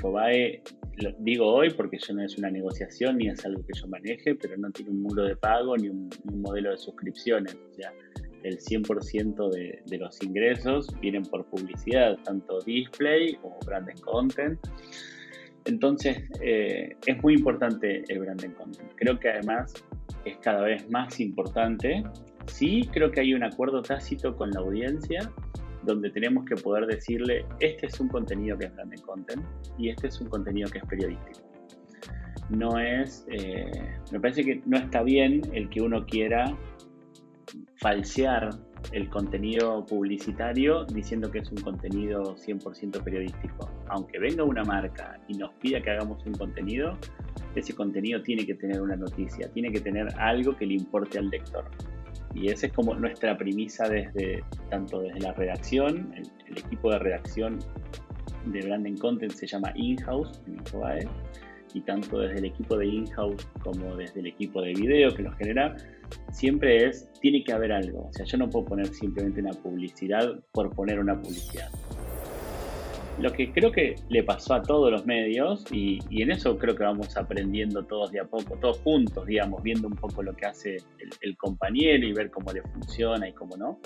Infobae, lo digo hoy porque eso no es una negociación ni es algo que yo maneje, pero no tiene un muro de pago ni un, modelo de suscripciones. O sea, el 100% de, de, los ingresos vienen por publicidad, tanto display como branded content. Entonces, eh, es muy importante el branded content. Creo que además es cada vez más importante. Sí, creo que hay un acuerdo tácito con la audiencia donde tenemos que poder decirle, este es un contenido que es branded content y este es un contenido que es periodístico. No es, eh, me parece que no está bien el que uno quiera falsear el contenido publicitario diciendo que es un contenido 100% periodístico. Aunque venga una marca y nos pida que hagamos un contenido, ese contenido tiene que tener una noticia, tiene que tener algo que le importe al lector. Y esa es como nuestra premisa desde tanto desde la redacción, el, equipo de redacción de Branding Content se llama in-house en y tanto desde el equipo de in-house como desde el equipo de video que lo genera, siempre es, tiene que haber algo. O sea, yo no puedo poner simplemente una publicidad por poner una publicidad. Lo que creo que le pasó a todos los medios, y, en eso creo que vamos aprendiendo todos de a poco, todos juntos, digamos, viendo un poco lo que hace el, compañero y ver cómo le funciona y cómo no,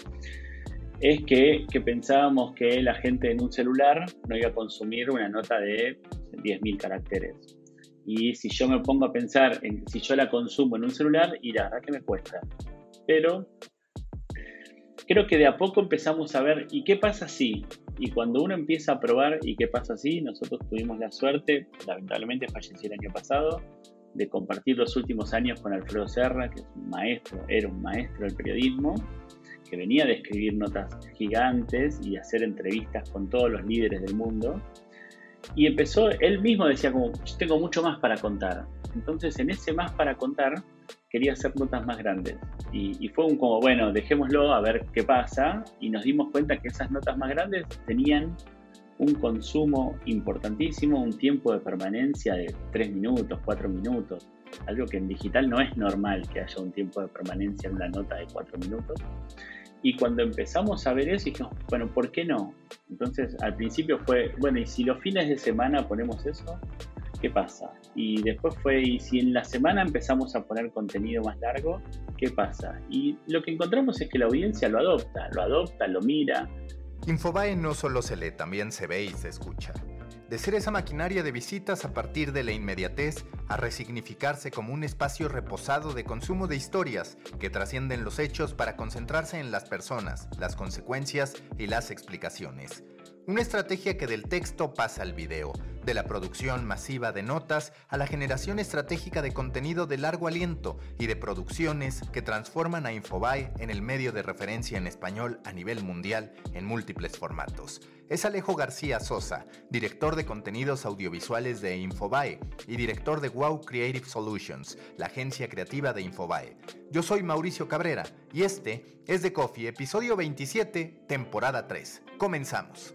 es que, pensábamos que la gente en un celular no iba a consumir una nota de 10.000 caracteres. Y si yo me pongo a pensar en si yo la consumo en un celular, y la verdad que me cuesta. Pero creo que de a poco empezamos a ver, ¿y qué pasa si? Y cuando uno empieza a probar, ¿y qué pasa si? Nosotros tuvimos la suerte, lamentablemente falleció el año pasado, de compartir los últimos años con Alfredo Serra, que es un maestro, era un maestro del periodismo, que venía de escribir notas gigantes y hacer entrevistas con todos los líderes del mundo y empezó, él mismo decía como, tengo mucho más para contar. Entonces en ese más para contar quería hacer notas más grandes. Y, fue un como, bueno, dejémoslo a ver qué pasa. Y nos dimos cuenta que esas notas más grandes tenían un consumo importantísimo, un tiempo de permanencia de 3 minutos, 4 minutos. Algo que en digital no es normal que haya un tiempo de permanencia en una nota de 4 minutos. Y cuando empezamos a ver eso, dijimos, bueno, ¿por qué no? Entonces, al principio fue, bueno, ¿y si los fines de semana ponemos eso? ¿Qué pasa? Y después fue, ¿y si en la semana empezamos a poner contenido más largo? ¿Qué pasa? Y lo que encontramos es que la audiencia lo adopta, lo adopta, lo mira. Infobae no solo se lee, también se ve y se escucha de ser esa maquinaria de visitas a partir de la inmediatez a resignificarse como un espacio reposado de consumo de historias que trascienden los hechos para concentrarse en las personas, las consecuencias y las explicaciones. Una estrategia que del texto pasa al video, de la producción masiva de notas a la generación estratégica de contenido de largo aliento y de producciones que transforman a Infobae en el medio de referencia en español a nivel mundial en múltiples formatos. Es Alejo García Sosa, director de contenidos audiovisuales de Infobae y director de Wow Creative Solutions, la agencia creativa de Infobae. Yo soy Mauricio Cabrera y este es The Coffee, episodio 27, temporada 3. Comenzamos.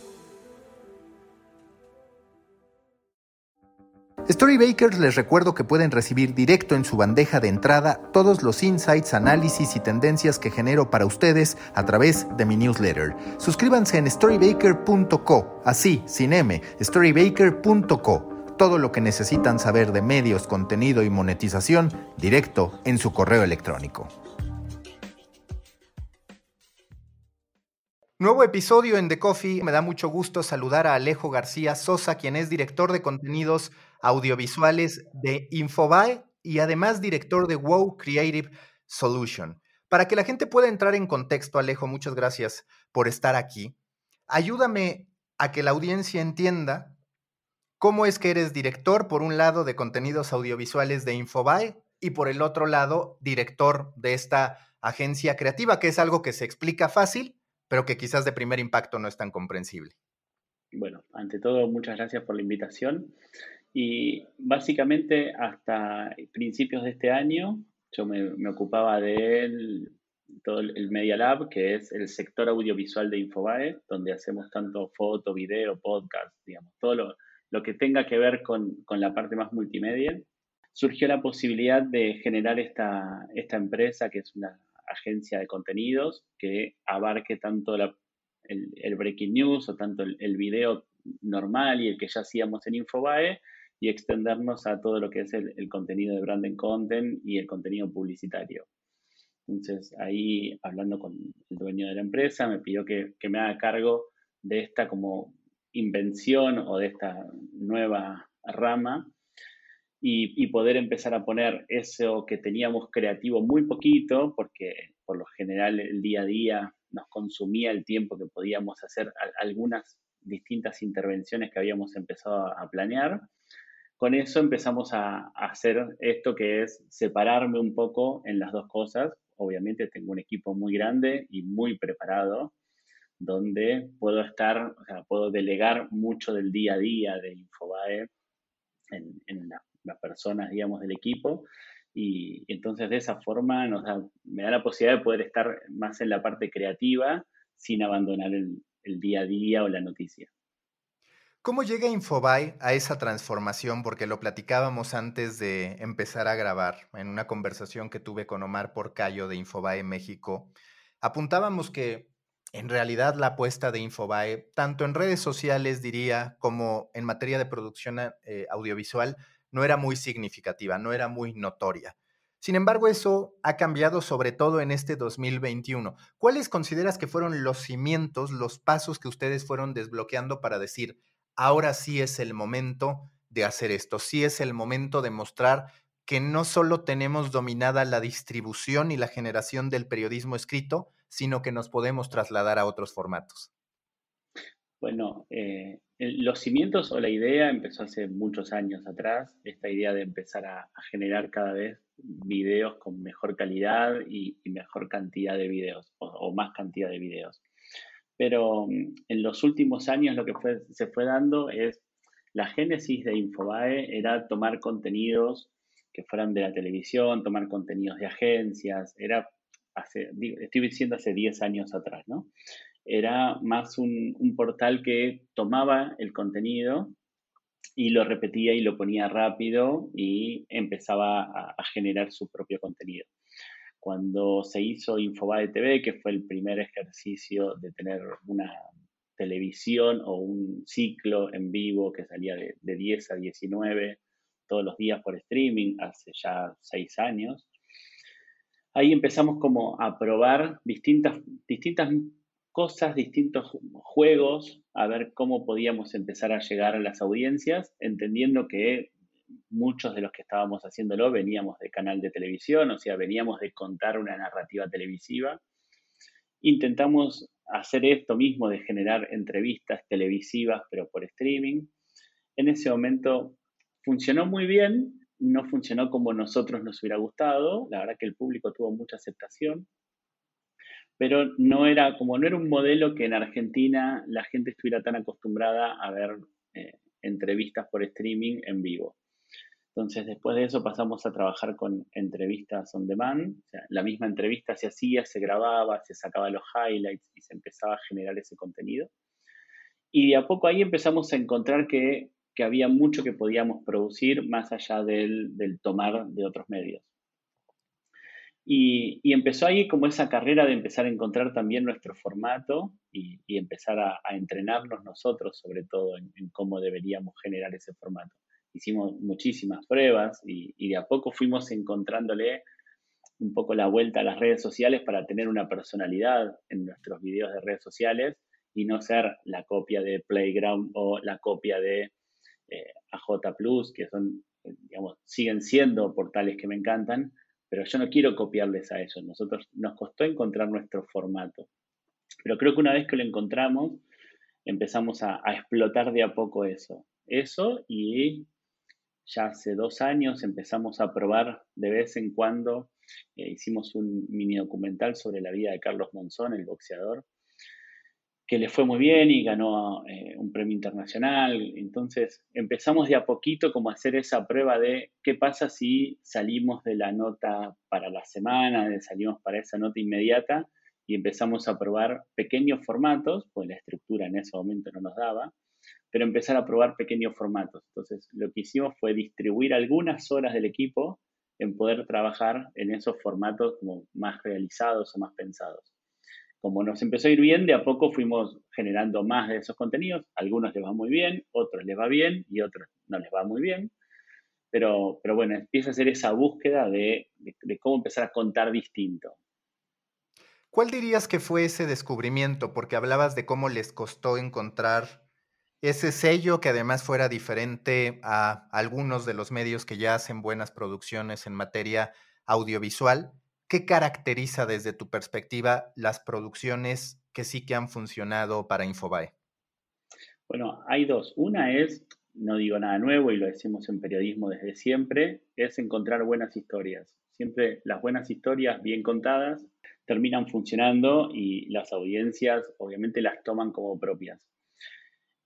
Storybakers les recuerdo que pueden recibir directo en su bandeja de entrada todos los insights, análisis y tendencias que genero para ustedes a través de mi newsletter. Suscríbanse en storybaker.co, así, sin M, storybaker.co. Todo lo que necesitan saber de medios, contenido y monetización directo en su correo electrónico. Nuevo episodio en The Coffee. Me da mucho gusto saludar a Alejo García Sosa, quien es director de contenidos audiovisuales de Infobae y además director de WoW Creative Solution. Para que la gente pueda entrar en contexto, Alejo, muchas gracias por estar aquí. Ayúdame a que la audiencia entienda cómo es que eres director, por un lado, de contenidos audiovisuales de Infobae y por el otro lado, director de esta agencia creativa, que es algo que se explica fácil, pero que quizás de primer impacto no es tan comprensible. Bueno, ante todo, muchas gracias por la invitación. Y básicamente hasta principios de este año yo me, ocupaba de todo el Media Lab, que es el sector audiovisual de Infobae, donde hacemos tanto foto, video, podcast, digamos, todo lo, lo que tenga que ver con, con, la parte más multimedia. Surgió la posibilidad de generar esta, esta empresa, que es una agencia de contenidos, que abarque tanto la, el, el, breaking news o tanto el, el, video normal y el que ya hacíamos en Infobae, y extendernos a todo lo que es el, contenido de branding content y el contenido publicitario. Entonces, ahí hablando con el dueño de la empresa, me pidió que, me haga cargo de esta como invención o de esta nueva rama y, poder empezar a poner eso que teníamos creativo muy poquito, porque por lo general el día a día nos consumía el tiempo que podíamos hacer algunas distintas intervenciones que habíamos empezado a planear. Con eso empezamos a, hacer esto que es separarme un poco en las dos cosas, obviamente tengo un equipo muy grande y muy preparado, donde puedo estar, o sea, puedo delegar mucho del día a día de Infobae en, en la, las personas, digamos, del equipo. Y, entonces de esa forma me da la posibilidad de poder estar más en la parte creativa sin abandonar el, el día a día o la noticia. ¿Cómo llega Infobae a esa transformación? Porque lo platicábamos antes de empezar a grabar en una conversación que tuve con Omar Porcayo de Infobae México. Apuntábamos que en realidad la apuesta de Infobae, tanto en redes sociales diría como en materia de producción eh, audiovisual, no era muy significativa, no era muy notoria. Sin embargo, eso ha cambiado sobre todo en este 2021. ¿Cuáles consideras que fueron los cimientos, los pasos que ustedes fueron desbloqueando para decir, ahora sí es el momento de hacer esto, sí es el momento de mostrar que no solo tenemos dominada la distribución y la generación del periodismo escrito, sino que nos podemos trasladar a otros formatos. Bueno, eh, los cimientos o la idea empezó hace muchos años atrás, esta idea de empezar a, generar cada vez videos con mejor calidad y, y mejor cantidad de videos o, o más cantidad de videos pero mm, en los últimos años lo que se fue dando es la génesis de Infobae era tomar contenidos que fueran de la televisión, tomar contenidos de agencias, era hace, estoy diciendo hace 10 años atrás, ¿no? Era más un, portal que tomaba el contenido y lo repetía y lo ponía rápido y empezaba a generar su propio contenido cuando se hizo Infobae TV, que fue el primer ejercicio de tener una televisión o un ciclo en vivo que salía de, de 10 a 19 todos los días por streaming hace ya seis años. Ahí empezamos como a probar distintas, distintas cosas, distintos juegos, a ver cómo podíamos empezar a llegar a las audiencias, entendiendo que muchos de los que estábamos haciéndolo veníamos de canal de televisión, o sea, veníamos de contar una narrativa televisiva. Intentamos hacer esto mismo de generar entrevistas televisivas, pero por streaming. En ese momento funcionó muy bien, no funcionó como nosotros nos hubiera gustado, la verdad que el público tuvo mucha aceptación, pero no era como no era un modelo que en Argentina la gente estuviera tan acostumbrada a ver eh, entrevistas por streaming en vivo. Entonces, después de eso pasamos a trabajar con entrevistas on demand. La misma entrevista se hacía, se grababa, se sacaba los highlights y se empezaba a generar ese contenido. Y de a poco ahí empezamos a encontrar que, que había mucho que podíamos producir más allá del, del tomar de otros medios. Y, y, empezó ahí como esa carrera de empezar a encontrar también nuestro formato y, y empezar a, entrenarnos nosotros, sobre todo, en cómo deberíamos generar ese formato hicimos muchísimas pruebas y, y, de a poco fuimos encontrándole un poco la vuelta a las redes sociales para tener una personalidad en nuestros videos de redes sociales y no ser la copia de Playground o la copia de eh, AJ Plus, que son, digamos, siguen siendo portales que me encantan, pero yo no quiero copiarles a ellos. Nosotros nos costó encontrar nuestro formato. Pero creo que una vez que lo encontramos, empezamos a, a explotar de a poco eso. Eso y ya hace dos años empezamos a probar de vez en cuando, eh, hicimos un mini documental sobre la vida de Carlos Monzón, el boxeador, que le fue muy bien y ganó eh, un premio internacional. Entonces empezamos de a poquito como a hacer esa prueba de qué pasa si salimos de la nota para la semana, de salimos para esa nota inmediata y empezamos a probar pequeños formatos, pues la estructura en ese momento no nos daba, pero empezar a probar pequeños formatos. Entonces lo que hicimos fue distribuir algunas horas del equipo en poder trabajar en esos formatos como más realizados o más pensados como nos empezó a ir bien, de a poco fuimos generando más de esos contenidos. Algunos les va muy bien, otros les va bien y otros no les va muy bien. Pero, bueno, empieza a ser esa búsqueda de cómo empezar a contar distinto. ¿Cuál dirías que fue ese descubrimiento? Porque hablabas de cómo les costó encontrar ese sello que además fuera diferente a algunos de los medios que ya hacen buenas producciones en materia audiovisual. ¿Qué caracteriza desde tu perspectiva las producciones que sí que han funcionado para Infobae? Bueno, hay dos. Una es, no digo nada nuevo y lo decimos en periodismo desde siempre, es encontrar buenas historias. Siempre las buenas historias bien contadas terminan funcionando y las audiencias obviamente las toman como propias.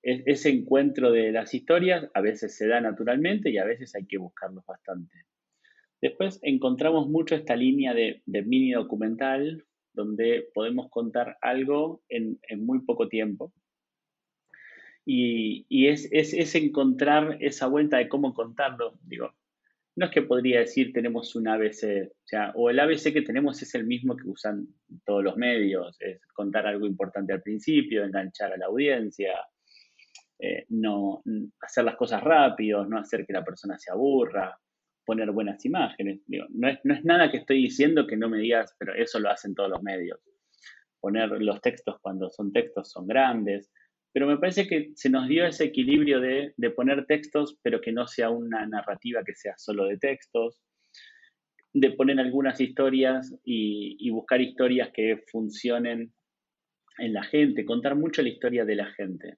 Ese encuentro de las historias a veces se da naturalmente y a veces hay que buscarlos bastante. Después encontramos mucho esta línea de, mini documental donde podemos contar algo en, muy poco tiempo. Y, es, es, encontrar esa vuelta de cómo contarlo. Digo, no es que podría decir tenemos un ABC, o, o el ABC que tenemos es el mismo que usan todos los medios, es contar algo importante al principio, enganchar a la audiencia, eh, no hacer las cosas rápido, no hacer que la persona se aburra poner buenas imágenes. no, es, nada que estoy diciendo que no me digas, pero eso lo hacen todos los medios. Poner los textos cuando son textos son grandes, pero me parece que se nos dio ese equilibrio de, poner textos, pero que no sea una narrativa que sea solo de textos, de poner algunas historias y, buscar historias que funcionen en la gente, contar mucho la historia de la gente,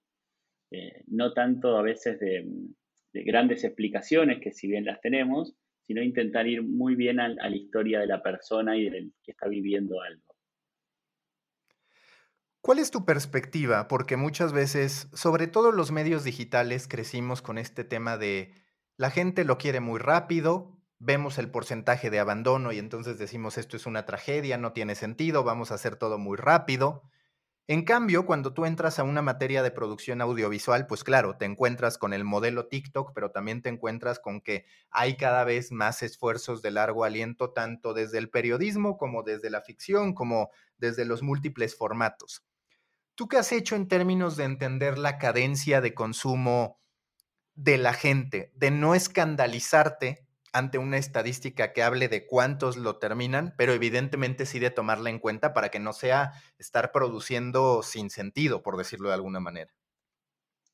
eh, no tanto a veces de, grandes explicaciones, que si bien las tenemos, sino intentar ir muy bien a, la historia de la persona y del que está viviendo algo. ¿Cuál es tu perspectiva? Porque muchas veces, sobre todo los medios digitales, crecimos con este tema de la gente lo quiere muy rápido, vemos el porcentaje de abandono y entonces decimos esto es una tragedia, no tiene sentido, vamos a hacer todo muy rápido. En cambio, cuando tú entras a una materia de producción audiovisual, pues claro, te encuentras con el modelo TikTok, pero también te encuentras con que hay cada vez más esfuerzos de largo aliento, tanto desde el periodismo como desde la ficción, como desde los múltiples formatos. ¿Tú qué has hecho en términos de entender la cadencia de consumo de la gente, de no escandalizarte ante una estadística que hable de cuántos lo terminan, pero evidentemente sí de tomarla en cuenta para que no sea estar produciendo sin sentido, por decirlo de alguna manera.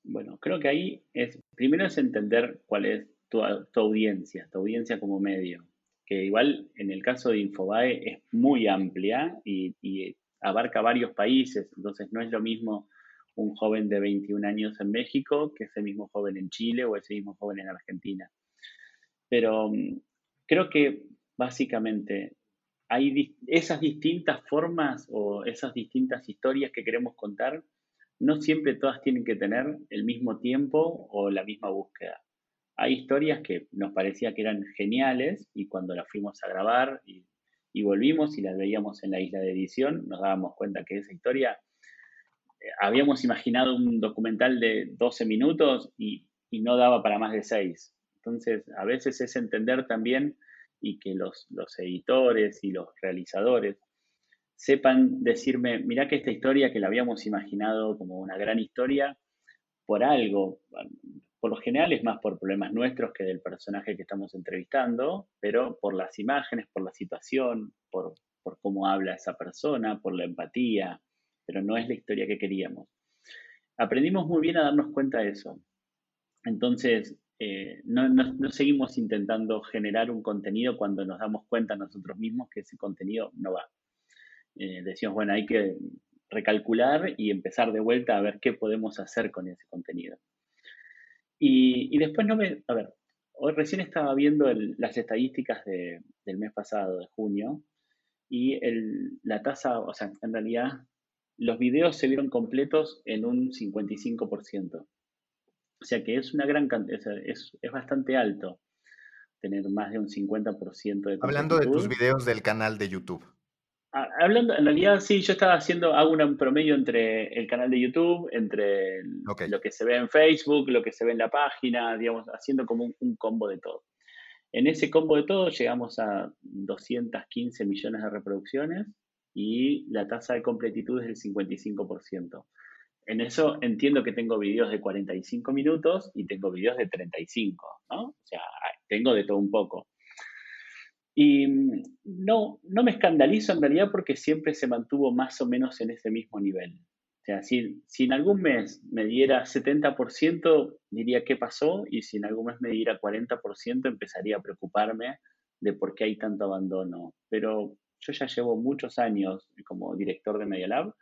Bueno, creo que ahí es, primero es entender cuál es tu, audiencia, tu audiencia como medio, que igual en el caso de Infobae es muy amplia y, abarca varios países, entonces no es lo mismo un joven de 21 años en México que ese mismo joven en Chile o ese mismo joven en Argentina. Pero mm, creo que básicamente hay esas distintas formas o esas distintas historias que queremos contar, no siempre todas tienen que tener el mismo tiempo o la misma búsqueda. Hay historias que nos parecía que eran geniales y cuando las fuimos a grabar y, volvimos y las veíamos en la isla de edición, nos dábamos cuenta que esa historia, eh, habíamos imaginado un documental de 12 minutos y, y no daba para más de 6. Entonces, a veces es entender también y que los, editores y los realizadores sepan decirme, mira que esta historia que la habíamos imaginado como una gran historia, por algo, por lo general es más por problemas nuestros que del personaje que estamos entrevistando, pero por las imágenes, por la situación, por, por cómo habla esa persona, por la empatía, pero no es la historia que queríamos. Aprendimos muy bien a darnos cuenta de eso. Entonces, eh, no, seguimos intentando generar un contenido cuando nos damos cuenta nosotros mismos que ese contenido no va. Eh, decimos, bueno, hay que recalcular y empezar de vuelta a ver qué podemos hacer con ese contenido. Y, después no me, a ver, hoy recién estaba viendo las estadísticas del mes pasado, de junio, y la tasa, o sea, en realidad los videos se vieron completos en un 55%. O sea que es una gran cantidad, es, es bastante alto tener más de un 50% de Hablando de tus videos del canal de YouTube. Ah, hablando, en realidad sí, yo estaba haciendo, hago un promedio entre el canal de YouTube, entre lo que se ve en Facebook, lo que se ve en la página, digamos, haciendo como un, combo de todo. En ese combo de todo llegamos a 215 millones de reproducciones y la tasa de completitud es del 55%. En eso entiendo que tengo videos de 45 minutos y tengo videos de 35, ¿no? O sea, tengo de todo un poco. Y mm, no, no me escandalizo en realidad porque siempre se mantuvo más o menos en ese mismo nivel. O sea, si, si en algún mes me diera 70%, diría qué pasó, y si en algún mes me diera 40%, empezaría a preocuparme de por qué hay tanto abandono. Pero yo ya llevo muchos años como director de Media Lab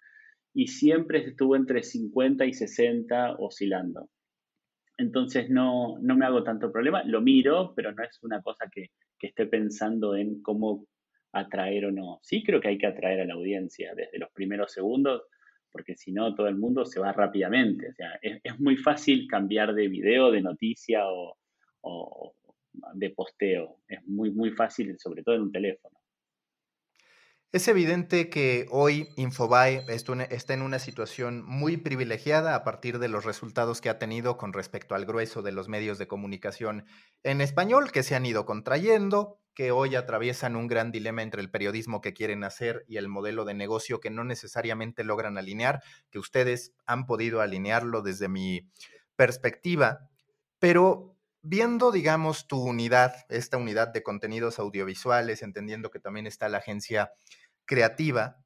y siempre estuvo entre 50 y 60 oscilando. Entonces no, no me hago tanto problema, lo miro, pero no es una cosa que, que esté pensando en cómo atraer o no. Sí creo que hay que atraer a la audiencia desde los primeros segundos, porque si no todo el mundo se va rápidamente. O sea, es, es muy fácil cambiar de video, de noticia o, o, de posteo. Es muy, muy fácil, sobre todo en un teléfono. Es evidente que hoy Infobae está en una situación muy privilegiada a partir de los resultados que ha tenido con respecto al grueso de los medios de comunicación en español que se han ido contrayendo, que hoy atraviesan un gran dilema entre el periodismo que quieren hacer y el modelo de negocio que no necesariamente logran alinear, que ustedes han podido alinearlo desde mi perspectiva, pero viendo, digamos, tu unidad, esta unidad de contenidos audiovisuales, entendiendo que también está la agencia creativa,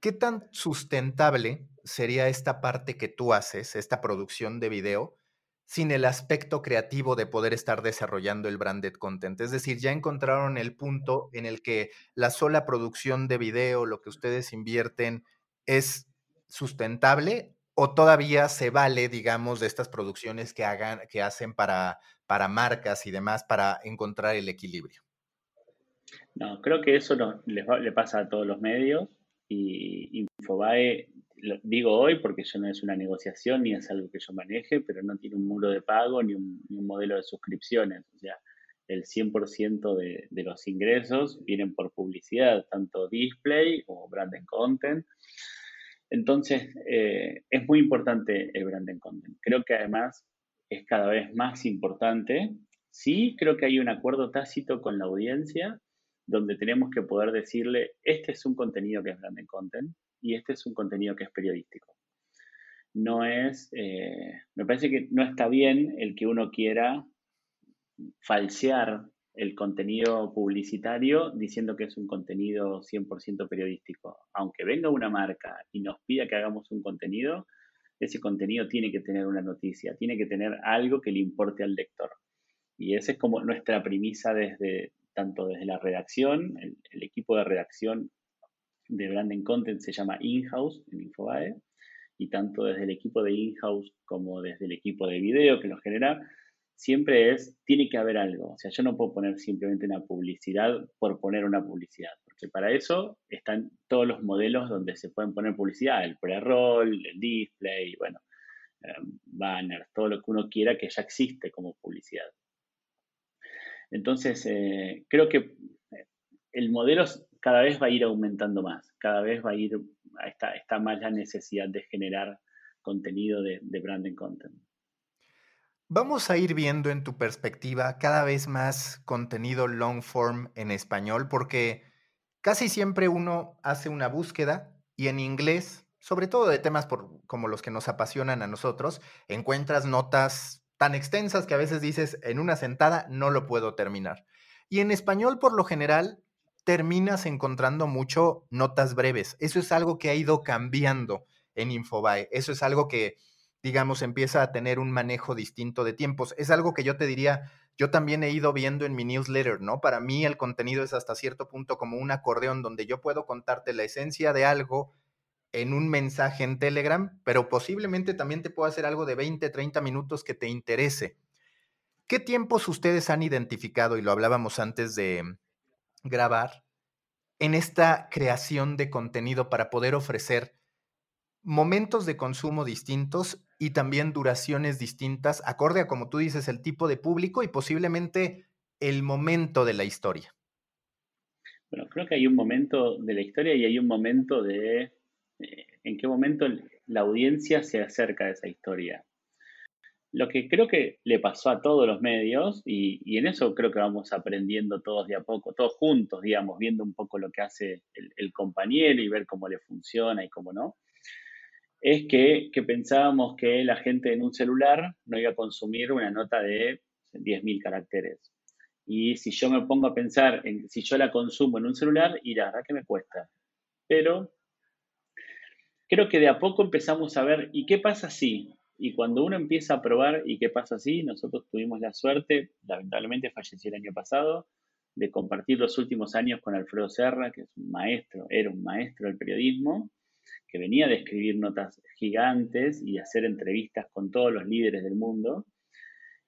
¿qué tan sustentable sería esta parte que tú haces, esta producción de video, sin el aspecto creativo de poder estar desarrollando el branded content? Es decir, ya encontraron el punto en el que la sola producción de video, lo que ustedes invierten, es sustentable o todavía se vale, digamos, de estas producciones que hagan, que hacen para, para marcas y demás para encontrar el equilibrio? No, creo que eso no, le pasa a todos los medios y Infobae, lo digo hoy porque eso no es una negociación ni es algo que yo maneje, pero no tiene un muro de pago ni un, modelo de suscripciones. O sea, el 100% de, de, los ingresos vienen por publicidad, tanto display como branding content. Entonces, eh, es muy importante el branding content. Creo que además es cada vez más importante. Sí, creo que hay un acuerdo tácito con la audiencia donde tenemos que poder decirle, este es un contenido que es branded content y este es un contenido que es periodístico. No es, eh, me parece que no está bien el que uno quiera falsear el contenido publicitario diciendo que es un contenido 100% periodístico. Aunque venga una marca y nos pida que hagamos un contenido, ese contenido tiene que tener una noticia, tiene que tener algo que le importe al lector. Y esa es como nuestra premisa desde, tanto desde la redacción, el, equipo de redacción de Branding Content se llama in-house en Infobae, y tanto desde el equipo de in-house como desde el equipo de video que lo genera, siempre es, tiene que haber algo. O sea, yo no puedo poner simplemente una publicidad por poner una publicidad, porque para eso están todos los modelos donde se pueden poner publicidad, el pre-roll, el display, bueno, eh, banners, todo lo que uno quiera que ya existe como publicidad. Entonces, eh, creo que eh, el modelo cada vez va a ir aumentando más, cada vez va a ir, está, más la necesidad de generar contenido de branding content. Vamos a ir viendo en tu perspectiva cada vez más contenido long form en español, porque casi siempre uno hace una búsqueda y en inglés, sobre todo de temas como los que nos apasionan a nosotros, encuentras notas tan extensas que a veces dices, en una sentada no lo puedo terminar. Y en español, por lo general, terminas encontrando mucho notas breves. Eso es algo que ha ido cambiando en Infobae. Eso es algo que, digamos, empieza a tener un manejo distinto de tiempos. Es algo que yo te diría, yo también he ido viendo en mi newsletter, ¿no? Para mí el contenido es hasta cierto punto como un acordeón donde yo puedo contarte la esencia de algo en un mensaje en Telegram, pero posiblemente también te puedo hacer algo de 20, 30 minutos que te interese. ¿Qué tiempos ustedes han identificado, y lo hablábamos antes de grabar, en esta creación de contenido para poder ofrecer momentos de consumo distintos y también duraciones distintas, acorde a, como tú dices, el tipo de público y posiblemente el momento de la historia. Bueno, creo que hay un momento de la historia y hay un momento de en qué momento la audiencia se acerca a esa historia. Lo que creo que le pasó a todos los medios, y, en eso creo que vamos aprendiendo todos de a poco, todos juntos, digamos, viendo un poco lo que hace el, compañero y ver cómo le funciona y cómo no, es que, pensábamos que la gente en un celular no iba a consumir una nota de 10.000 caracteres. Y si yo me pongo a pensar en si yo la consumo en un celular, y la verdad que me cuesta. Pero creo que de a poco empezamos a ver, ¿y qué pasa si? Y cuando uno empieza a probar, ¿y qué pasa si? Nosotros tuvimos la suerte, lamentablemente falleció el año pasado, de compartir los últimos años con Alfredo Serra, que es un maestro, era un maestro del periodismo, que venía de escribir notas gigantes y hacer entrevistas con todos los líderes del mundo.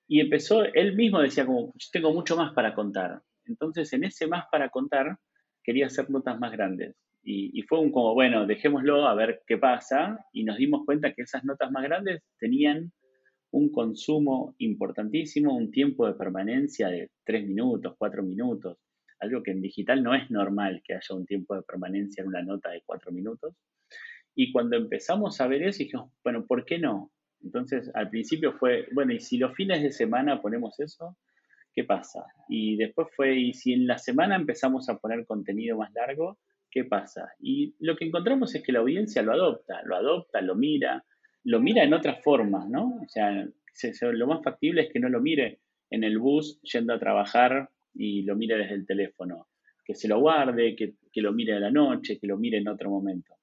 Y empezó, él mismo decía como, yo tengo mucho más para contar. Entonces, en ese más para contar, quería hacer notas más grandes. Y, fue un como, bueno, dejémoslo a ver qué pasa. Y nos dimos cuenta que esas notas más grandes tenían un consumo importantísimo, un tiempo de permanencia de tres minutos, cuatro minutos, algo que en digital no es normal que haya un tiempo de permanencia en una nota de cuatro minutos. Y cuando empezamos a ver eso, dijimos, bueno, ¿por qué no? Entonces, al principio fue, bueno, ¿y si los fines de semana ponemos eso? ¿Qué pasa? Y después fue, ¿y si en la semana empezamos a poner contenido más largo? ¿Qué pasa? Y lo que encontramos es que la audiencia lo adopta, lo adopta, lo mira, lo mira en otras formas, ¿no? O sea, lo más factible es que no lo mire en el bus yendo a trabajar y lo mire desde el teléfono, que se lo guarde, que, lo mire a la noche, que lo mire en otro momento.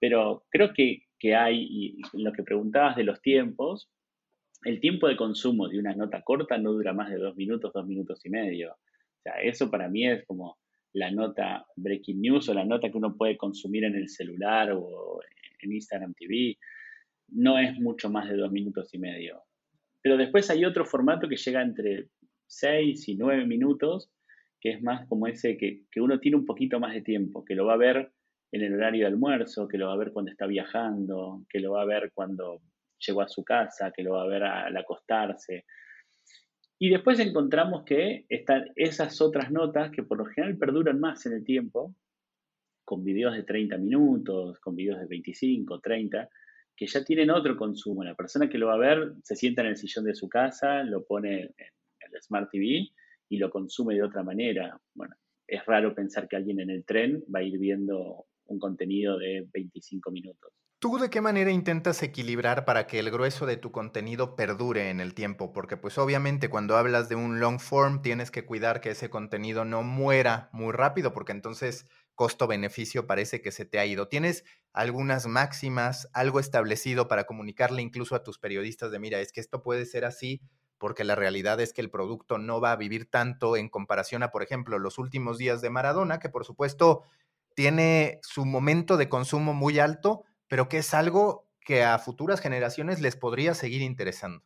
Pero creo que, que hay, y lo que preguntabas de los tiempos, el tiempo de consumo de una nota corta no dura más de dos minutos, dos minutos y medio. O sea, eso para mí es como la nota breaking news o la nota que uno puede consumir en el celular o en Instagram TV, no es mucho más de dos minutos y medio. Pero después hay otro formato que llega entre seis y nueve minutos, que es más como ese que, que uno tiene un poquito más de tiempo, que lo va a ver en el horario de almuerzo, que lo va a ver cuando está viajando, que lo va a ver cuando llegó a su casa, que lo va a ver al acostarse. Y después encontramos que están esas otras notas que por lo general perduran más en el tiempo, con videos de 30 minutos, con videos de 25, 30, que ya tienen otro consumo. La persona que lo va a ver se sienta en el sillón de su casa, lo pone en el Smart TV y lo consume de otra manera. Bueno, es raro pensar que alguien en el tren va a ir viendo un contenido de 25 minutos. ¿Tú de qué manera intentas equilibrar para que el grueso de tu contenido perdure en el tiempo? Porque pues obviamente cuando hablas de un long form tienes que cuidar que ese contenido no muera muy rápido porque entonces costo-beneficio parece que se te ha ido. ¿Tienes algunas máximas, algo establecido para comunicarle incluso a tus periodistas de, mira, es que esto puede ser así porque la realidad es que el producto no va a vivir tanto en comparación a, por ejemplo, los últimos días de Maradona, que por supuesto tiene su momento de consumo muy alto, pero que es algo que a futuras generaciones les podría seguir interesando.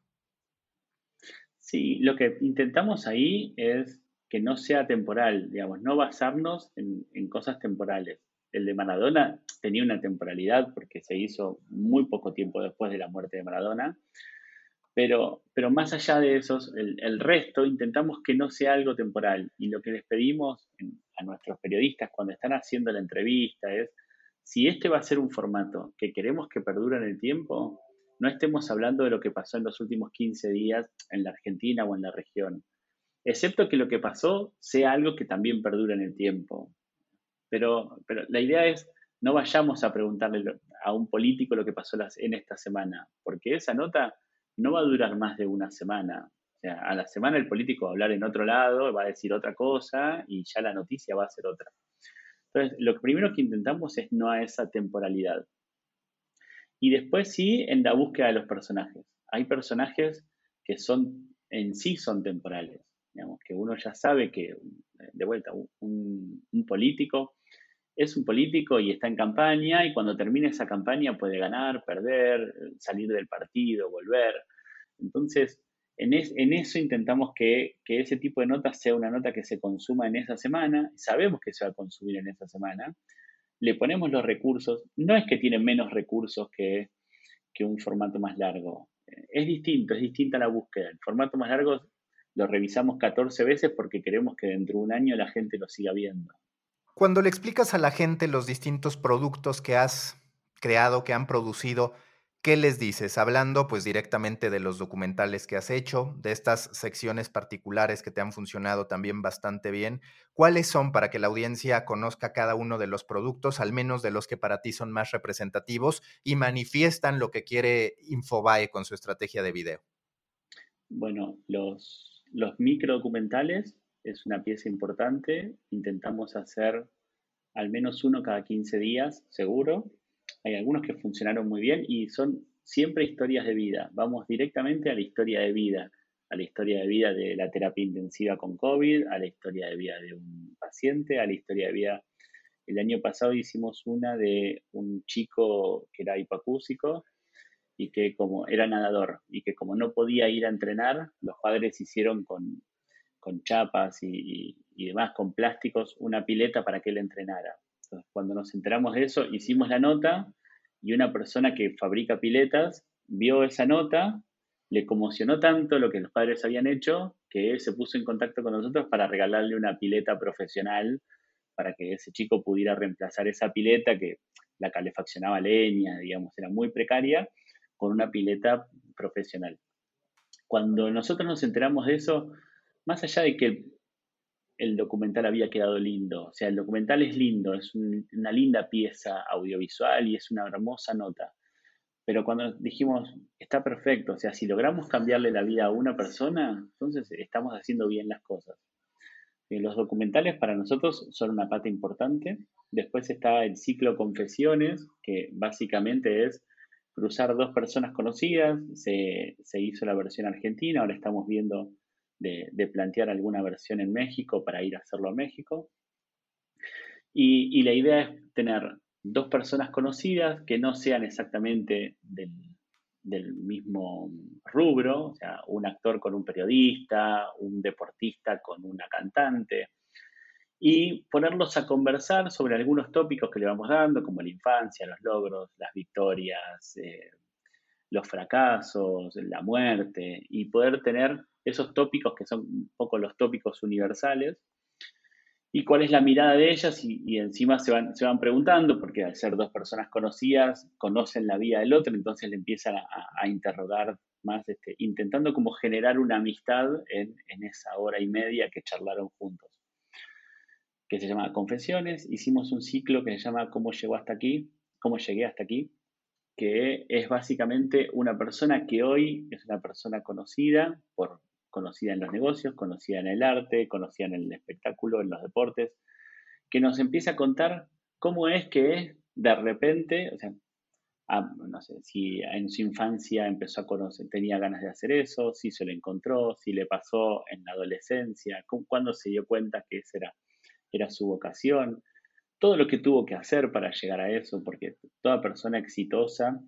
Sí, lo que intentamos ahí es que no sea temporal, digamos, no basarnos en, cosas temporales. El de Maradona tenía una temporalidad porque se hizo muy poco tiempo después de la muerte de Maradona, pero, pero más allá de eso, el, resto intentamos que no sea algo temporal. Y lo que les pedimos a nuestros periodistas cuando están haciendo la entrevista es si este va a ser un formato que queremos que perdure en el tiempo, no estemos hablando de lo que pasó en los últimos 15 días en la Argentina o en la región, excepto que lo que pasó sea algo que también perdure en el tiempo. Pero, pero la idea es, no vayamos a preguntarle a un político lo que pasó en esta semana, porque esa nota no va a durar más de una semana. O sea, a la semana el político va a hablar en otro lado, va a decir otra cosa y ya la noticia va a ser otra. Entonces, lo primero que intentamos es no a esa temporalidad. Y después sí, en la búsqueda de los personajes. Hay personajes que son en sí son temporales. Digamos, que uno ya sabe que, de vuelta, un, un político es un político y está en campaña y cuando termine esa campaña puede ganar, perder, salir del partido, volver. Entonces, en, eso intentamos que, ese tipo de nota sea una nota que se consuma en esa semana, sabemos que se va a consumir en esa semana, le ponemos los recursos. No es que tiene menos recursos que, que un formato más largo. Es distinto, es distinta la búsqueda. El formato más largo lo revisamos 14 veces porque queremos que dentro de un año la gente lo siga viendo. Cuando le explicas a la gente los distintos productos que has creado, que han producido, ¿Qué les dices? Hablando pues directamente de los documentales que has hecho, de estas secciones particulares que te han funcionado también bastante bien, ¿cuáles son para que la audiencia conozca cada uno de los productos, al menos de los que para ti son más representativos y manifiestan lo que quiere Infobae con su estrategia de video? Bueno, los, los micro documentales es una pieza importante. Intentamos hacer al menos uno cada 15 días, seguro hay algunos que funcionaron muy bien y son siempre historias de vida. Vamos directamente a la historia de vida, a la historia de vida de la terapia intensiva con COVID, a la historia de vida de un paciente, a la historia de vida. El año pasado hicimos una de un chico que era hipacúsico y que como era nadador y que como no podía ir a entrenar, los padres hicieron con, chapas y, y demás, con plásticos, una pileta para que él entrenara cuando nos enteramos de eso, hicimos la nota y una persona que fabrica piletas vio esa nota, le conmocionó tanto lo que los padres habían hecho que se puso en contacto con nosotros para regalarle una pileta profesional para que ese chico pudiera reemplazar esa pileta que la calefaccionaba leña, digamos, era muy precaria, con una pileta profesional. Cuando nosotros nos enteramos de eso, más allá de que el documental había quedado lindo. O sea, el documental es lindo, es una linda pieza audiovisual y es una hermosa nota. Pero cuando dijimos, está perfecto, o sea, si logramos cambiarle la vida a una persona, entonces estamos haciendo bien las cosas. Eh, los documentales para nosotros son una pata importante. Después está el ciclo Confesiones, que básicamente es cruzar dos personas conocidas. Se, se hizo la versión argentina, ahora estamos viendo de, plantear alguna versión en México para ir a hacerlo a México. Y, la idea es tener dos personas conocidas que no sean exactamente del, del, mismo rubro, o sea, un actor con un periodista, un deportista con una cantante, y ponerlos a conversar sobre algunos tópicos que le vamos dando, como la infancia, los logros, las victorias, eh, los fracasos, la muerte, y poder tener esos tópicos que son un poco los tópicos universales, y cuál es la mirada de ellas, y, encima se van, se van preguntando, porque al ser dos personas conocidas, conocen la vida del otro, entonces le empiezan a, interrogar más, este, intentando como generar una amistad en, en esa hora y media que charlaron juntos, que se llama Confesiones. Hicimos un ciclo que se llama ¿Cómo llegó hasta aquí? ¿Cómo llegué hasta aquí? Que es básicamente una persona que hoy es una persona conocida por conocida en los negocios, conocida en el arte, conocida en el espectáculo, en los deportes, que nos empieza a contar cómo es que de repente, o sea, no sé, si en su infancia empezó a conocer, tenía ganas de hacer eso, si se lo encontró, si le pasó en la adolescencia, cuándo se dio cuenta que esa era, era su vocación, todo lo que tuvo que hacer para llegar a eso, porque toda persona exitosa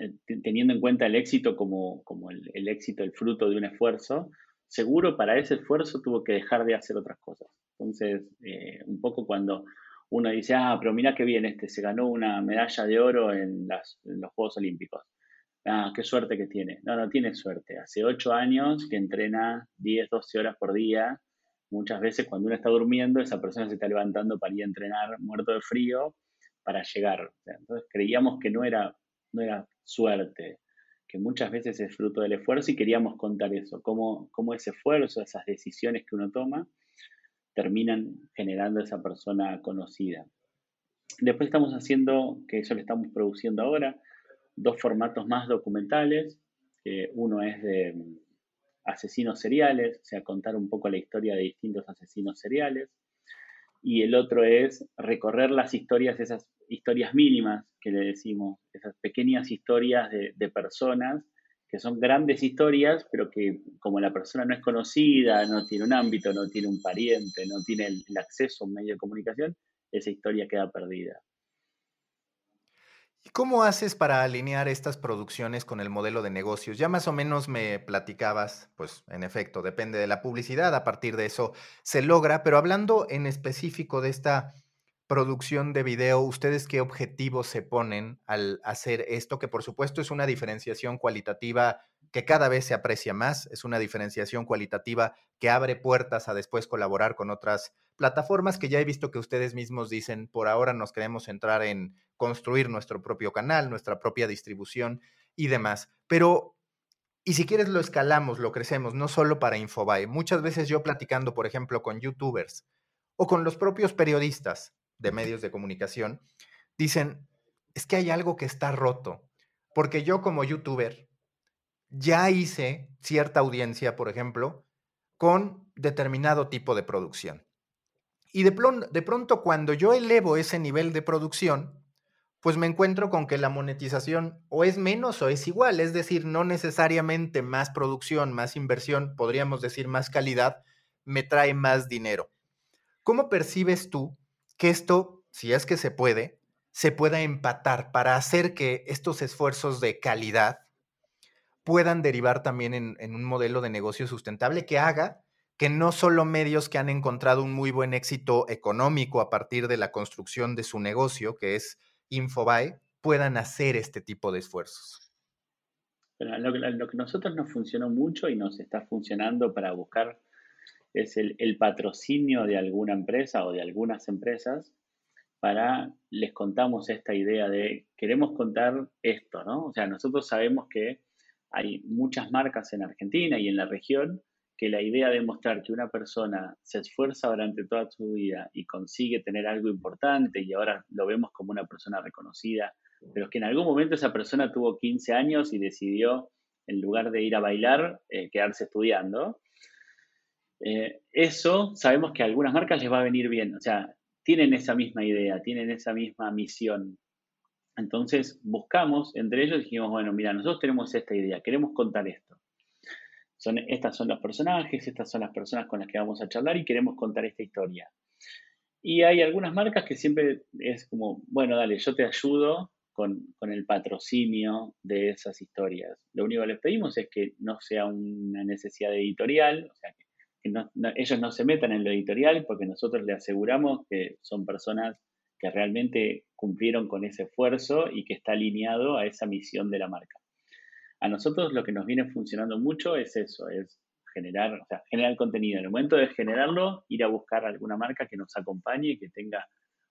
eh, teniendo en cuenta el éxito como, el, éxito, el fruto de un esfuerzo, seguro para ese esfuerzo tuvo que dejar de hacer otras cosas. Entonces, eh, un poco cuando uno dice, ah, pero mira qué bien, este se ganó una medalla de oro en, los Juegos Olímpicos. Ah, qué suerte que tiene. No, no tiene suerte. Hace ocho años que entrena 10, 12 horas por día. Muchas veces cuando uno está durmiendo, esa persona se está levantando para ir a entrenar muerto de frío para llegar. entonces creíamos que no era, no era suerte, que muchas veces es fruto del esfuerzo y queríamos contar eso, cómo, cómo ese esfuerzo, esas decisiones que uno toma, terminan generando esa persona conocida. Después estamos haciendo, que eso lo estamos produciendo ahora, dos formatos más documentales. uno es de asesinos seriales, o sea, contar un poco la historia de distintos asesinos seriales. Y el otro es recorrer las historias, esas historias mínimas que le decimos, esas pequeñas historias de, personas que son grandes historias, pero que como la persona no es conocida, no tiene un ámbito, no tiene un pariente, no tiene el, acceso a un medio de comunicación, esa historia queda perdida. ¿Y cómo haces para alinear estas producciones con el modelo de negocios? Ya más o menos me platicabas, pues en efecto, depende de la publicidad, a partir de eso se logra, pero hablando en específico de esta producción de video, ¿ustedes qué objetivos se ponen al hacer esto? Que por supuesto es una diferenciación cualitativa que cada vez se aprecia más, es una diferenciación cualitativa que abre puertas a después colaborar con otras plataformas que ya he visto que ustedes mismos dicen, por ahora nos queremos entrar en construir nuestro propio canal, nuestra propia distribución y demás. Pero, y si quieres lo escalamos, lo crecemos, no solo para Infobae. Muchas veces yo platicando, por ejemplo, con youtubers o con los propios periodistas de medios de comunicación, dicen, es que hay algo que está roto, porque yo como youtuber ya hice cierta audiencia, por ejemplo, con determinado tipo de producción. Y de, de pronto cuando yo elevo ese nivel de producción, pues me encuentro con que la monetización o es menos o es igual, es decir, no necesariamente más producción, más inversión, podríamos decir más calidad, me trae más dinero. ¿Cómo percibes tú que esto, si es que se puede, se pueda empatar para hacer que estos esfuerzos de calidad puedan derivar también en, en un modelo de negocio sustentable que haga que no solo medios que han encontrado un muy buen éxito económico a partir de la construcción de su negocio, que es Infobae, puedan hacer este tipo de esfuerzos. lo, que, que, nosotros nos funcionó mucho y nos está funcionando para buscar es el, el, patrocinio de alguna empresa o de algunas empresas para les contamos esta idea de queremos contar esto, ¿no? O sea, nosotros sabemos que hay muchas marcas en Argentina y en la región que la idea de mostrar que una persona se esfuerza durante toda su vida y consigue tener algo importante y ahora lo vemos como una persona reconocida, pero es que en algún momento esa persona tuvo 15 años y decidió, en lugar de ir a bailar, eh, quedarse estudiando. Eh, eso sabemos que a algunas marcas les va a venir bien, o sea, tienen esa misma idea, tienen esa misma misión. Entonces buscamos entre ellos y dijimos, bueno, mira, nosotros tenemos esta idea, queremos contar esto son, estas son los personajes, estas son las personas con las que vamos a charlar y queremos contar esta historia. Y hay algunas marcas que siempre es como, bueno, dale, yo te ayudo con, el patrocinio de esas historias. Lo único que les pedimos es que no sea una necesidad editorial, o sea, que, ellos no se metan en lo editorial porque nosotros les aseguramos que son personas que realmente cumplieron con ese esfuerzo y que está alineado a esa misión de la marca. A nosotros lo que nos viene funcionando mucho es eso, es generar, o sea, generar contenido. En el momento de generarlo, ir a buscar alguna marca que nos acompañe y que tenga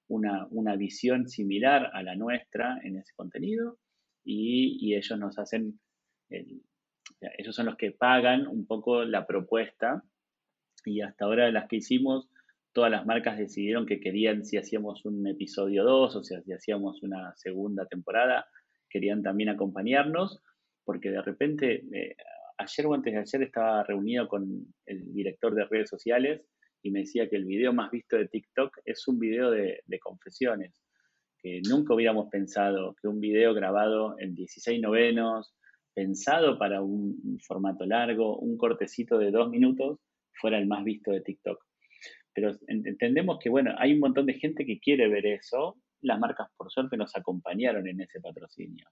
una, visión similar a la nuestra en ese contenido y, ellos nos hacen, ellos son los que pagan un poco la propuesta y hasta ahora las que hicimos, todas las marcas decidieron que querían si hacíamos un episodio 2 o si hacíamos una segunda temporada, querían también acompañarnos porque de repente, ayer o antes de ayer estaba reunido con el director de redes sociales y me decía que el video más visto de TikTok es un video de, confesiones, que nunca hubiéramos pensado que un video grabado en 16 novenos, pensado para un, formato largo, un cortecito de dos minutos, fuera el más visto de TikTok. Pero entendemos que, bueno, hay un montón de gente que quiere ver eso. Las marcas, por suerte, nos acompañaron en ese patrocinio.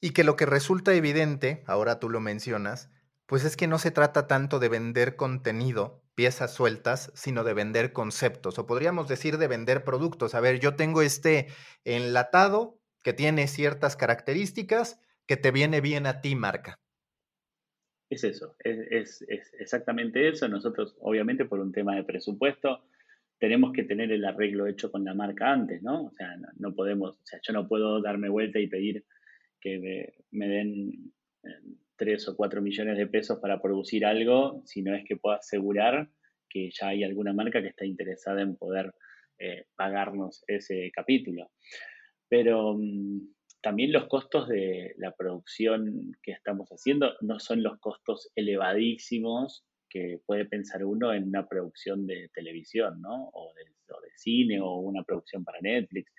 Y que lo que resulta evidente, ahora tú lo mencionas, pues es que no se trata tanto de vender contenido, piezas sueltas, sino de vender conceptos, o podríamos decir de vender productos. A ver, yo tengo este enlatado que tiene ciertas características que te viene bien a ti, marca. Es eso, es, exactamente eso. Nosotros, obviamente, por un tema de presupuesto, tenemos que tener el arreglo hecho con la marca antes, ¿no? O sea, no podemos, o sea, yo no puedo darme vuelta y pedir que me, den eh, tres o cuatro millones de pesos para producir algo, sino es que puedo asegurar que ya hay alguna marca que está interesada en poder eh, pagarnos ese capítulo. Pero mm, también los costos de la producción que estamos haciendo no son los costos elevadísimos que puede pensar uno en una producción de televisión, ¿no? O de cine o una producción para Netflix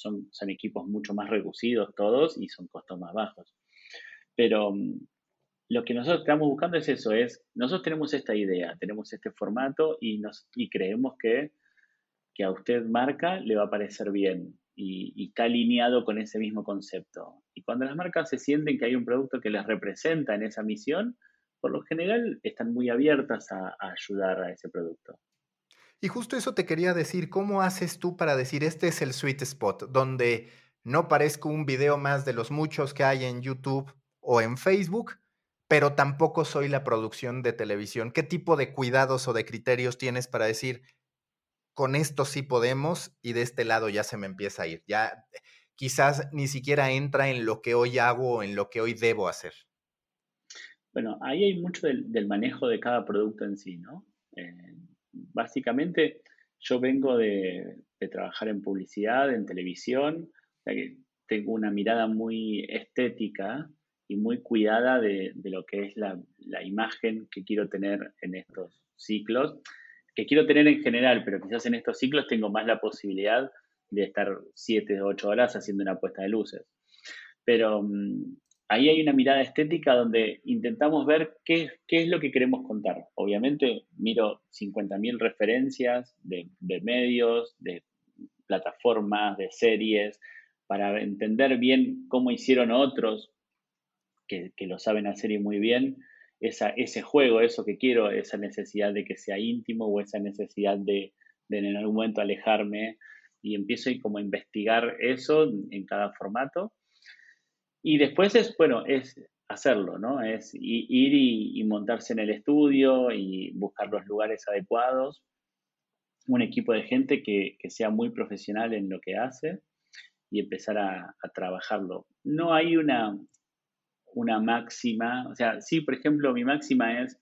son, equipos mucho más reducidos todos y son costos más bajos. Pero mm, lo que nosotros estamos buscando es eso, es, nosotros tenemos esta idea, tenemos este formato y, nos, y creemos que, que a usted marca le va a parecer bien y, está alineado con ese mismo concepto. Y cuando las marcas se sienten que hay un producto que les representa en esa misión, por lo general están muy abiertas a ayudar a ese producto. Y justo eso te quería decir, ¿cómo haces tú para decir este es el sweet spot, donde no parezco un video más de los muchos que hay en YouTube o en Facebook, pero tampoco soy la producción de televisión? ¿Qué tipo de cuidados o de criterios tienes para decir, con esto sí podemos y de este lado ya se me empieza a ir? Ya quizás ni siquiera entra en lo que hoy hago o en lo que hoy debo hacer. Bueno, ahí hay mucho del, manejo de cada producto en sí, ¿no? Eh, básicamente yo vengo de, trabajar en publicidad, en televisión, o que tengo una mirada muy estética y muy cuidada de, lo que es la, imagen que quiero tener en estos ciclos, que quiero tener en general, pero quizás en estos ciclos tengo más la posibilidad de estar 7 o 8 horas haciendo una puesta de luces. Pero mm, ahí hay una mirada estética donde intentamos ver qué, es lo que queremos contar. Obviamente miro 50.000 referencias de, medios, de plataformas, de series, para entender bien cómo hicieron otros que, lo saben hacer y muy bien, ese juego, eso que quiero, esa necesidad de que sea íntimo o esa necesidad de, de en algún momento alejarme y empiezo como a investigar eso en cada formato y después es, bueno, es hacerlo, ¿no? Es ir y, montarse en el estudio y buscar los lugares adecuados, un equipo de gente que, sea muy profesional en lo que hace y empezar a, trabajarlo. No hay una, una máxima, o sea, sí, por ejemplo, mi máxima es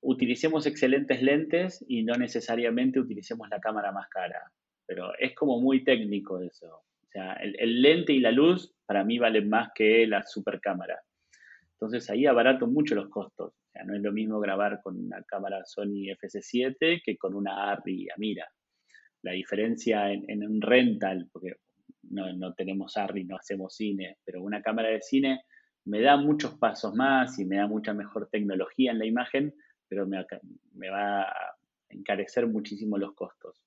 utilicemos excelentes lentes y no necesariamente utilicemos la cámara más cara, pero es como muy técnico eso el, lente y la luz para mí valen más que la super cámara. Entonces ahí abarato mucho los costos. No es lo mismo grabar con una cámara Sony FS7 que con una Arri Amira. La diferencia en, un rental, porque no, tenemos Arri, no hacemos cine, pero una cámara de cine me da muchos pasos más y me da mucha mejor tecnología en la imagen, pero me, me va a encarecer muchísimo los costos.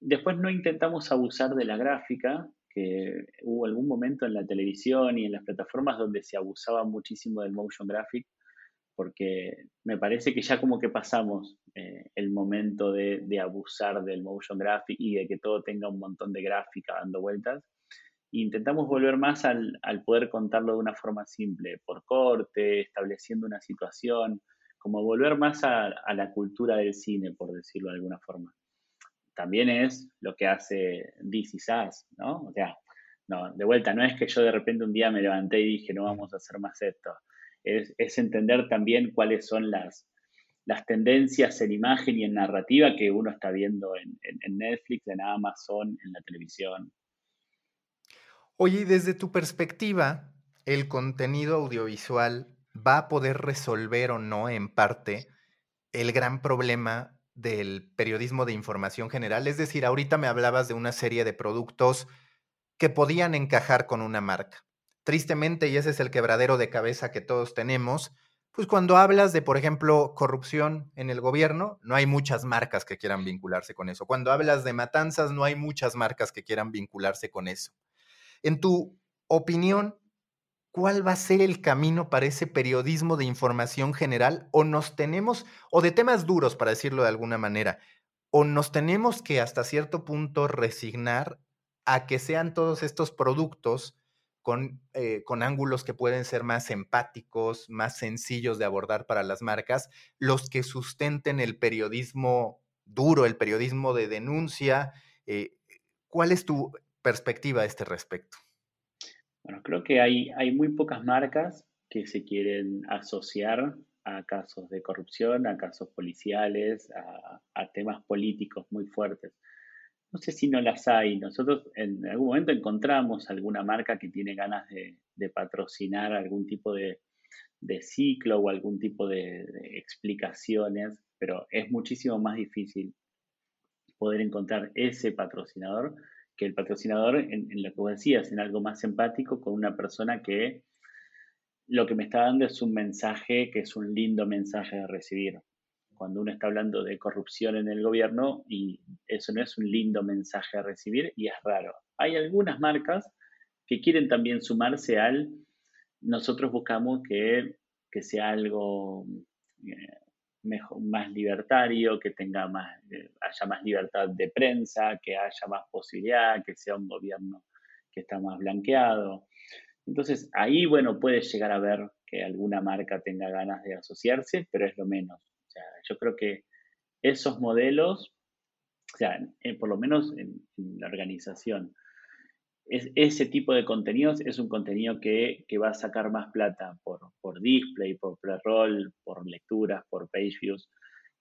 Después no intentamos abusar de la gráfica, que hubo algún momento en la televisión y en las plataformas donde se abusaba muchísimo del motion graphic, porque me parece que ya como que pasamos eh, el momento de, abusar del motion graphic y de que todo tenga un montón de gráfica dando vueltas. Intentamos volver más al, poder contarlo de una forma simple, por corte, estableciendo una situación, como volver más a, a la cultura del cine, por decirlo de alguna forma también es lo que hace DC SAS, ¿no? O sea, no, de vuelta, no es que yo de repente un día me levanté y dije, no vamos a hacer más esto. Es, entender también cuáles son las, las tendencias en imagen y en narrativa que uno está viendo en, en Netflix, en Amazon, en la televisión. Oye, y desde tu perspectiva, ¿el contenido audiovisual va a poder resolver o no en parte el gran problema del periodismo de información general. Es decir, ahorita me hablabas de una serie de productos que podían encajar con una marca. Tristemente, y ese es el quebradero de cabeza que todos tenemos, pues cuando hablas de, por ejemplo, corrupción en el gobierno, no hay muchas marcas que quieran vincularse con eso. Cuando hablas de matanzas, no hay muchas marcas que quieran vincularse con eso. En tu opinión, cuál va a ser el camino para ese periodismo de información general o nos tenemos, o de temas duros, para decirlo de alguna manera, o nos tenemos que hasta cierto punto resignar a que sean todos estos productos con, eh, con ángulos que pueden ser más empáticos, más sencillos de abordar para las marcas, los que sustenten el periodismo duro, el periodismo de denuncia. Eh, ¿Cuál es tu perspectiva a este respecto? Bueno, creo que hay, hay muy pocas marcas que se quieren asociar a casos de corrupción, a casos policiales, a, temas políticos muy fuertes. No sé si no las hay. Nosotros en algún momento encontramos alguna marca que tiene ganas de, patrocinar algún tipo de, ciclo o algún tipo de, explicaciones, pero es muchísimo más difícil poder encontrar ese patrocinador que el patrocinador, en, lo que vos decías, en algo más empático con una persona que lo que me está dando es un mensaje que es un lindo mensaje de recibir. Cuando uno está hablando de corrupción en el gobierno y eso no es un lindo mensaje a recibir y es raro. Hay algunas marcas que quieren también sumarse al, nosotros buscamos que, sea algo eh, mejor, más libertario, que tenga más, eh, haya más libertad de prensa, que haya más posibilidad, que sea un gobierno que está más blanqueado. Entonces, ahí, bueno, puede llegar a ver que alguna marca tenga ganas de asociarse, pero es lo menos. Yo creo que esos modelos, o sea, por lo menos en, la organización, es, ese tipo de contenidos es un contenido que, va a sacar más plata por, por display, por pre-roll, por lecturas, por page views,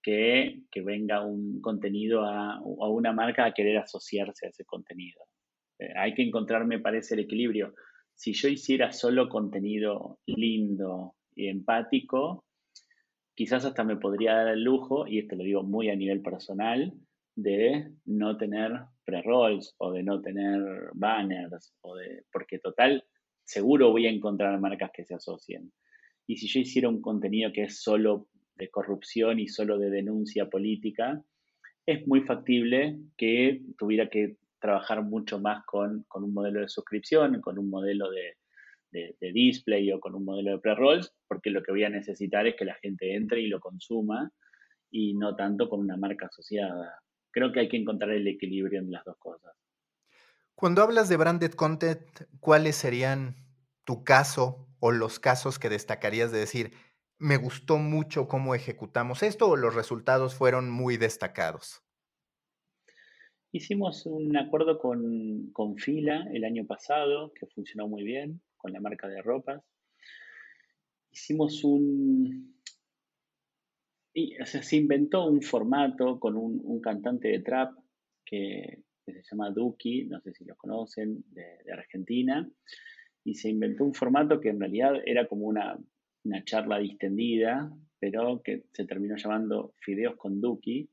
que, que venga un contenido a, a, una marca a querer asociarse a ese contenido. Eh, hay que encontrar, me parece, el equilibrio. Si yo hiciera solo contenido lindo y empático, quizás hasta me podría dar el lujo, y esto lo digo muy a nivel personal, de no tener pre-rolls o de no tener banners, o de, porque total, seguro voy a encontrar marcas que se asocien. Y si yo hiciera un contenido que es solo de corrupción y solo de denuncia política, es muy factible que tuviera que trabajar mucho más con, un modelo de suscripción, con un modelo de, display o con un modelo de pre-rolls, porque lo que voy a necesitar es que la gente entre y lo consuma y no tanto con una marca asociada. Creo que hay que encontrar el equilibrio en las dos cosas. Cuando hablas de branded content, ¿cuáles serían tu caso o los casos que destacarías de decir, me gustó mucho cómo ejecutamos esto o los resultados fueron muy destacados? Hicimos un acuerdo con, Fila el año pasado, que funcionó muy bien, con la marca de ropas. Hicimos un... Y, o sea, se inventó un formato con un, cantante de trap que, se llama Duki, no sé si lo conocen, de, Argentina, y se inventó un formato que en realidad era como una, una charla distendida, pero que se terminó llamando Fideos con Duki.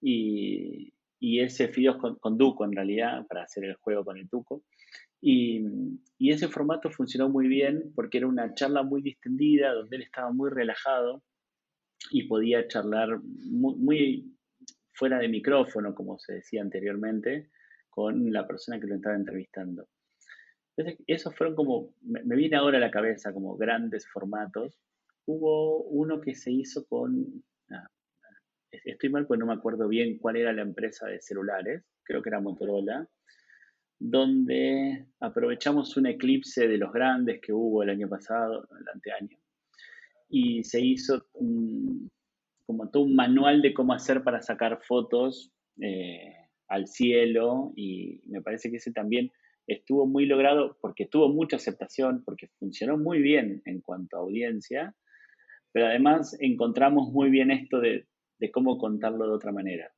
Y, y ese Fideos con, Duco en realidad, para hacer el juego con el Tuco. Y, ese formato funcionó muy bien porque era una charla muy distendida, donde él estaba muy relajado y podía charlar muy, fuera de micrófono, como se decía anteriormente, con la persona que lo estaba entrevistando. Entonces, esos fueron como, me, viene ahora a la cabeza como grandes formatos. Hubo uno que se hizo con, estoy mal porque no me acuerdo bien cuál era la empresa de celulares, creo que era Motorola, donde aprovechamos un eclipse de los grandes que hubo el año pasado, el anteaño, y se hizo como todo un manual de cómo hacer para sacar fotos eh, al cielo, y me parece que ese también estuvo muy logrado porque tuvo mucha aceptación, porque funcionó muy bien en cuanto a audiencia, pero además encontramos muy bien esto de cómo contarlo de otra manera.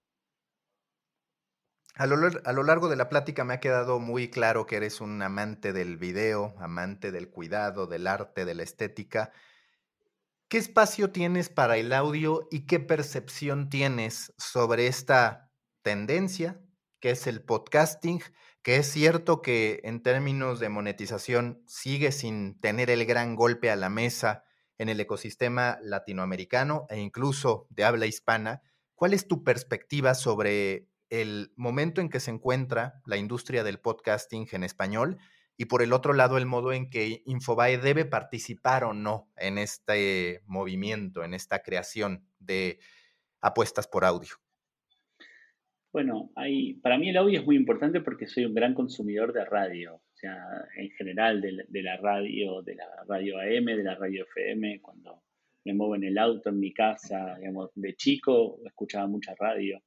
A lo, largo de la plática me ha quedado muy claro que eres un amante del video, amante del cuidado, del arte, de la estética. ¿Qué espacio tienes para el audio y qué percepción tienes sobre esta tendencia que es el podcasting? Que es cierto que en términos de monetización sigue sin tener el gran golpe a la mesa en el ecosistema latinoamericano e incluso de habla hispana. ¿Cuál es tu perspectiva sobre el momento en que se encuentra la industria del podcasting en español y por el otro lado el modo en que Infobae debe participar o no en este movimiento, en esta creación de apuestas por audio? Bueno, hay, para mí el audio es muy importante porque soy un gran consumidor de radio en general de, la radio, de la radio AM, de la radio FM, cuando me muevo en el auto, en mi casa, digamos, de chico escuchaba mucha radio.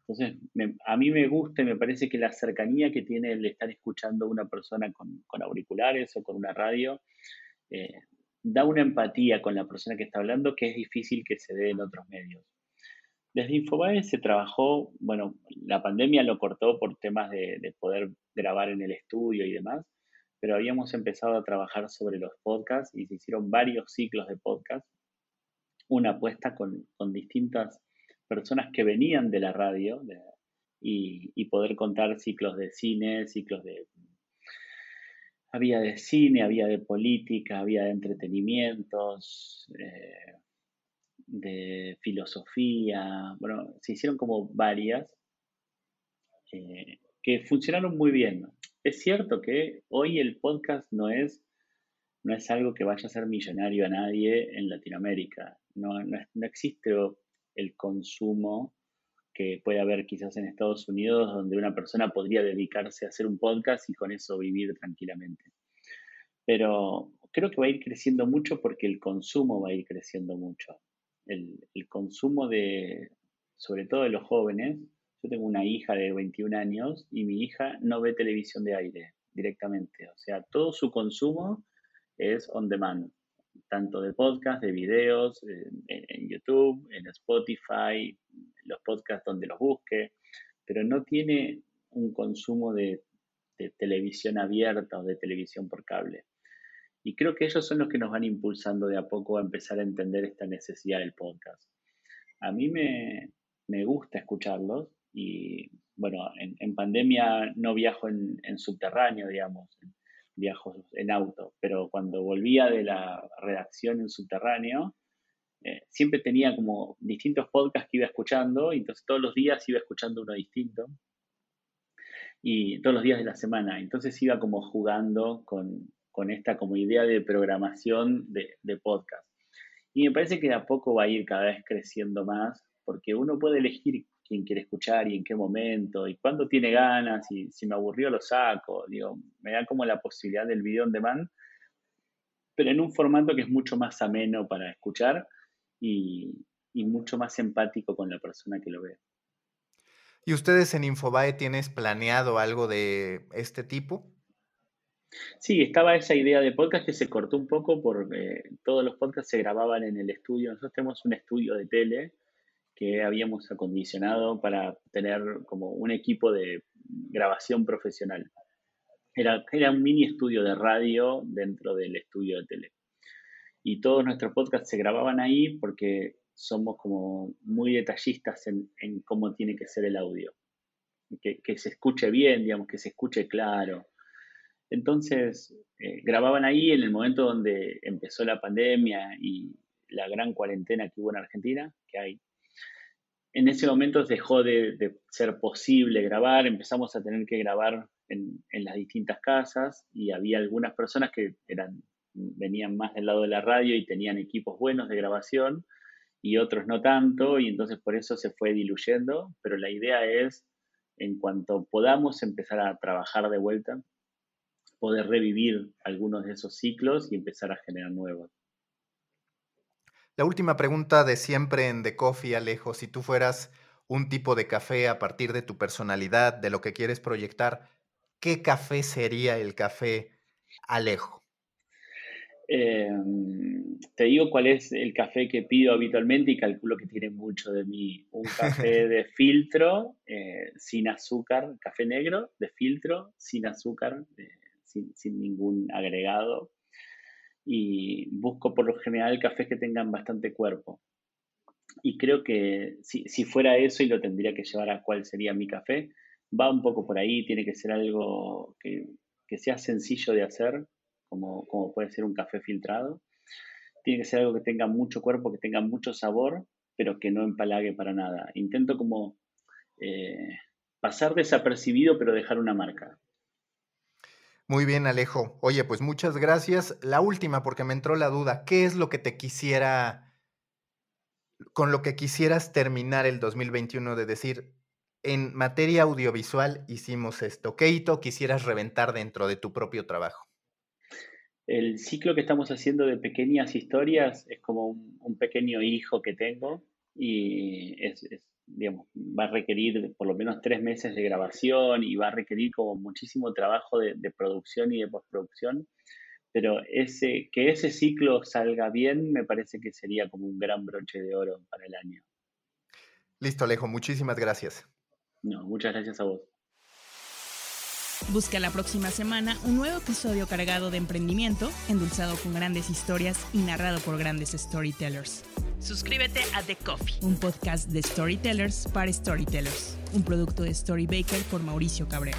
Entonces, a mí me gusta y me parece que la cercanía que tiene el estar escuchando a una persona con, auriculares o con una radio, eh, da una empatía con la persona que está hablando que es difícil que se dé en otros medios. Desde Infobae se trabajó, bueno, la pandemia lo cortó por temas de, poder grabar en el estudio y demás, pero habíamos empezado a trabajar sobre los podcasts y se hicieron varios ciclos de podcast, una apuesta con, distintas personas que venían de la radio y, poder contar ciclos de cine, ciclos de... Había de cine, había de política, había de entretenimientos. Eh, de filosofía, bueno, se hicieron como varias eh, que funcionaron muy bien. Es cierto que hoy el podcast no es no es algo que vaya a ser millonario a nadie en Latinoamérica. No, no, no existe el consumo que puede haber quizás en Estados Unidos, donde una persona podría dedicarse a hacer un podcast y con eso vivir tranquilamente. Pero creo que va a ir creciendo mucho porque el consumo va a ir creciendo mucho. El, consumo de, sobre todo de los jóvenes, yo tengo una hija de 21 años y mi hija no ve televisión de aire directamente. O sea, todo su consumo es on demand, tanto de podcast, de videos, en, YouTube, en Spotify, los podcasts donde los busque, pero no tiene un consumo de televisión abierta o de televisión por cable. Y creo que ellos son los que nos van impulsando de a poco a empezar a entender esta necesidad del podcast. A mí me, gusta escucharlos y bueno, en, pandemia no viajo en, subterráneo, digamos, viajo en auto, pero cuando volvía de la redacción en subterráneo, eh, siempre tenía como distintos podcasts que iba escuchando y entonces todos los días iba escuchando uno distinto y todos los días de la semana. Entonces iba como jugando con, con esta como idea de programación de, podcast. Y me parece que a poco va a ir cada vez creciendo más, porque uno puede elegir quién quiere escuchar y en qué momento, y cuándo tiene ganas, y si me aburrió lo saco, digo, me da como la posibilidad del video on demand, pero en un formato que es mucho más ameno para escuchar y, y mucho más empático con la persona que lo ve. ¿Y ustedes en Infobae tienes planeado algo de este tipo? Sí, estaba esa idea de podcast que se cortó un poco porque todos los podcasts se grababan en el estudio. Nosotros tenemos un estudio de tele que habíamos acondicionado para tener como un equipo de grabación profesional. Era, era un mini estudio de radio dentro del estudio de tele. Y todos nuestros podcasts se grababan ahí porque somos como muy detallistas en, cómo tiene que ser el audio. Que, que se escuche bien, digamos, que se escuche claro entonces, eh, grababan ahí en el momento donde empezó la pandemia y la gran cuarentena que hubo en Argentina, que hay. En ese momento dejó de, ser posible grabar, empezamos a tener que grabar en, las distintas casas y había algunas personas que eran, venían más del lado de la radio y tenían equipos buenos de grabación y otros no tanto, y entonces por eso se fue diluyendo, pero la idea es, en cuanto podamos empezar a trabajar de vuelta, poder revivir algunos de esos ciclos y empezar a generar nuevos. La última pregunta de siempre en The Coffee, Alejo, si tú fueras un tipo de café a partir de tu personalidad, de lo que quieres proyectar, ¿qué café sería el café Alejo? Em, te digo cuál es el café que pido habitualmente y calculo que tiene mucho de mí. Un café de filtro, eh, sin azúcar, café negro de filtro, sin azúcar, sin, ningún agregado. Y busco por lo general cafés que tengan bastante cuerpo. Y creo que si, fuera eso y lo tendría que llevar a cuál sería mi café, va un poco por ahí, tiene que ser algo que, sea sencillo de hacer, como, puede ser un café filtrado. Tiene que ser algo que tenga mucho cuerpo, que tenga mucho sabor, pero que no empalague para nada. Intento como eh, pasar desapercibido, pero dejar una marca. Muy bien, Alejo. Oye, pues muchas gracias. La última, porque me entró la duda, ¿qué es lo que te quisiera, con lo que quisieras terminar el 2021 de decir, en materia audiovisual hicimos esto? ¿Qué hito quisieras reventar dentro de tu propio trabajo? El ciclo que estamos haciendo de pequeñas historias es como un, pequeño hijo que tengo y es digamos, va a requerir por lo menos tres meses de grabación y va a requerir como muchísimo trabajo de, producción y de postproducción, pero ese, que ese ciclo salga bien me parece que sería como un gran broche de oro para el año. Listo, Alejo, muchísimas gracias. No, muchas gracias a vos. Busca la próxima semana un nuevo episodio cargado de emprendimiento, endulzado con grandes historias y narrado por grandes storytellers. Suscríbete a The Coffee, un podcast de storytellers para storytellers, un producto de Storybaker por Mauricio Cabrera.